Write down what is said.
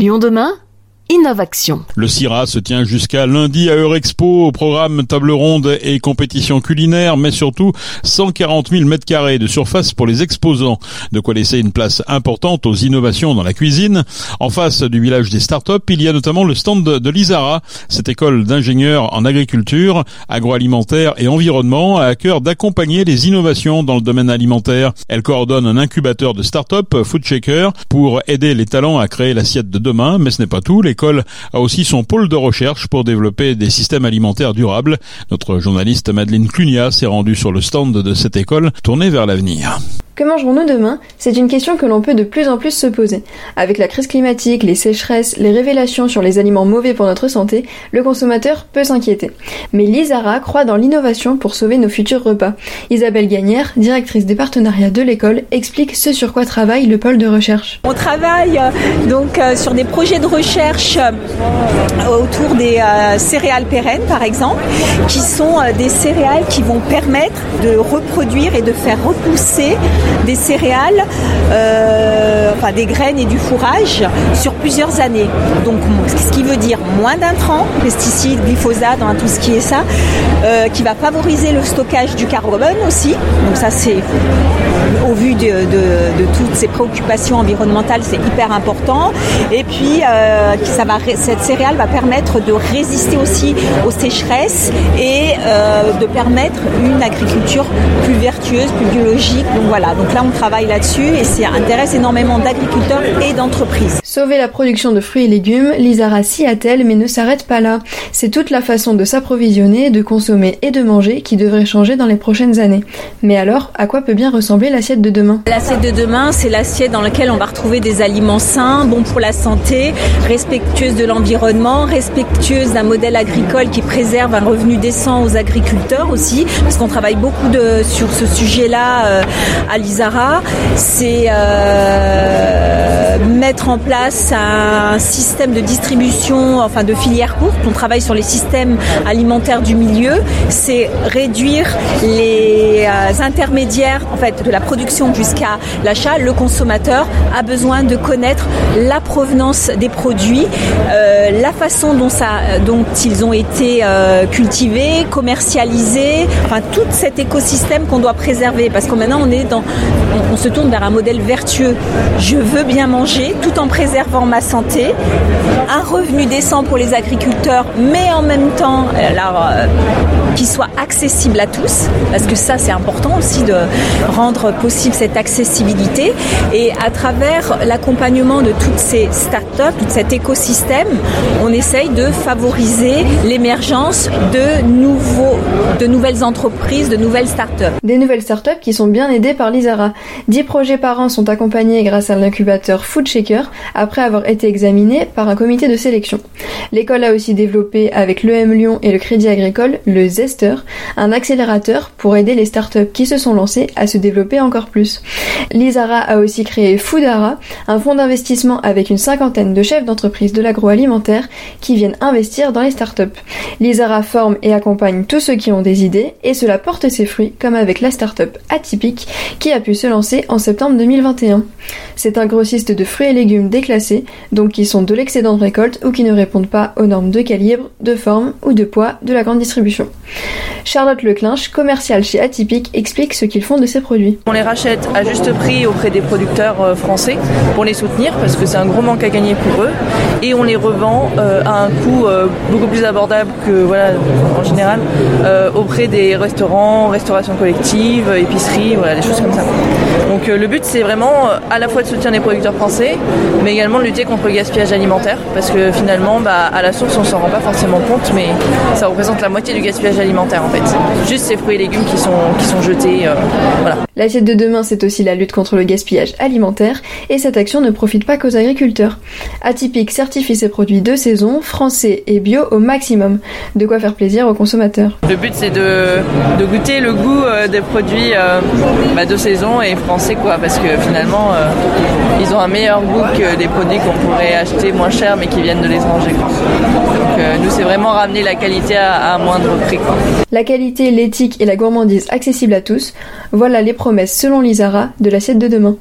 Lyon demain? Innovation. Le CIRA se tient jusqu'à lundi à Eurexpo au programme table ronde et compétition culinaire, mais surtout 140 000 mètres carrés de surface pour les exposants. De quoi laisser une place importante aux innovations dans la cuisine. En face du village des startups, il y a notamment le stand de l'ISARA, cette école d'ingénieurs en agriculture, agroalimentaire et environnement a à cœur d'accompagner les innovations dans le domaine alimentaire. Elle coordonne un incubateur de startups, Food Shaker, pour aider les talents à créer l'assiette de demain, mais ce n'est pas tout. L'école a aussi son pôle de recherche pour développer des systèmes alimentaires durables. Notre journaliste Madeleine Clunia s'est rendue sur le stand de cette école tournée vers l'avenir. Que mangerons-nous demain? C'est une question que l'on peut de plus en plus se poser. Avec la crise climatique, les sécheresses, les révélations sur les aliments mauvais pour notre santé, le consommateur peut s'inquiéter. Mais Lisara croit dans l'innovation pour sauver nos futurs repas. Isabelle Gagnère, directrice des partenariats de l'école, explique ce sur quoi travaille le pôle de recherche. On travaille euh, donc euh, sur des projets de recherche euh, autour des céréales pérennes par exemple, qui sont des céréales qui vont permettre de reproduire et de faire repousser des céréales, euh, enfin des graines et du fourrage sur plusieurs années. Donc ce qui veut dire moins d'intrants, pesticides, glyphosate, tout ce qui est ça, euh, qui va favoriser le stockage du carbone aussi. Donc ça c'est au vu de, toutes ces préoccupations environnementales, c'est hyper important. Et puis euh, ça va, cette céréale va permettre de résister aussi aux sécheresses et de permettre une agriculture plus vertueuse, plus biologique. Donc voilà, donc là on travaille là-dessus et ça intéresse énormément d'agriculteurs et d'entreprises. Sauver la production de fruits et légumes, Lisara s'y attelle mais ne s'arrête pas là. C'est toute la façon de s'approvisionner, de consommer et de manger qui devrait changer dans les prochaines années. Mais alors, à quoi peut bien ressembler l'assiette de demain? L'assiette de demain, c'est l'assiette dans laquelle on va retrouver des aliments sains, bons pour la santé, respectueuses de l'environnement, respectueuses d'un modèle agricole qui préserve un revenu décent aux agriculteurs aussi, parce qu'on travaille beaucoup sur ce sujet-là euh, à l'ISARA, c'est euh, mettre en place un système de distribution, enfin de filière courte. On travaille sur les systèmes alimentaires du milieu. C'est réduire les euh, intermédiaires en fait de la production jusqu'à l'achat. Le consommateur a besoin de connaître la provenance des produits, euh, la façon dont ils ont été cultivés, commercialisés, enfin tout cet écosystème qu'on doit préserver parce que maintenant on est dans on, se tourne vers un modèle vertueux. Je veux bien manger tout en préservant ma santé, un revenu décent pour les agriculteurs, mais en même temps, alors, euh, qu'il soit accessible à tous, parce que ça c'est important aussi de rendre possible cette accessibilité. Et à travers l'accompagnement de toutes ces startups, tout cet écosystème, on essaye de favoriser l'émergence de nouveaux, de nouvelles entreprises, de nouvelles startups. Des nouvelles startups qui sont bien aidées par l'ISARA. Dix projets par an sont accompagnés grâce à l'incubateur Food Shaker après avoir été examinés par un comité de sélection. L'école a aussi développé avec l'EM Lyon et le Crédit Agricole le Zester, un accélérateur pour aider les startups qui se sont lancées à se développer encore plus. L'ISARA a aussi créé Foodara, un fonds d'investissement avec une cinquantaine de chefs d'entreprise de l'agroalimentaire qui viennent investir dans les startups. L'ISARA forme et accompagne tous ceux qui ont des idées et cela porte ses fruits comme avec la startup atypique qui a pu se lancer en septembre 2021. C'est un grossiste de fruits et légumes déclassés, donc qui sont de l'excédent de récolte ou qui ne répondent pas aux normes de calibre, de forme ou de poids de la grande distribution. Charlotte Leclinch, commerciale chez Atypique, explique ce qu'ils font de ces produits. On les rachète à juste prix auprès des producteurs euh, français pour les soutenir parce que c'est un gros manque à gagner pour eux et on les revend euh, à un coût euh, beaucoup plus abordable que voilà en général auprès des restaurants, restauration collective, épiceries, voilà des choses comme ça. Donc le but c'est vraiment à la fois de soutenir les producteurs français mais également de lutter contre le gaspillage alimentaire parce que finalement bah, à la source on s'en rend pas forcément compte mais ça représente la moitié du gaspillage alimentaire en fait. Juste ces fruits et légumes qui sont, qui sont jetés. voilà. L'assiette de demain, c'est aussi la lutte contre le gaspillage alimentaire, et cette action ne profite pas qu'aux agriculteurs. Atypique certifie ses produits de saison, français et bio au maximum, de quoi faire plaisir aux consommateurs. Le but c'est de, de, goûter le goût euh, des produits euh, bah, de saison et français quoi, parce que finalement euh, ils ont un meilleur goût que des produits qu'on pourrait acheter moins cher mais qui viennent de l'étranger. Donc nous c'est vraiment ramener la qualité à, à moindre prix. Quoi. La qualité, l'éthique et la gourmandise accessibles à tous, voilà les promesses selon l'ISARA de l'assiette de demain.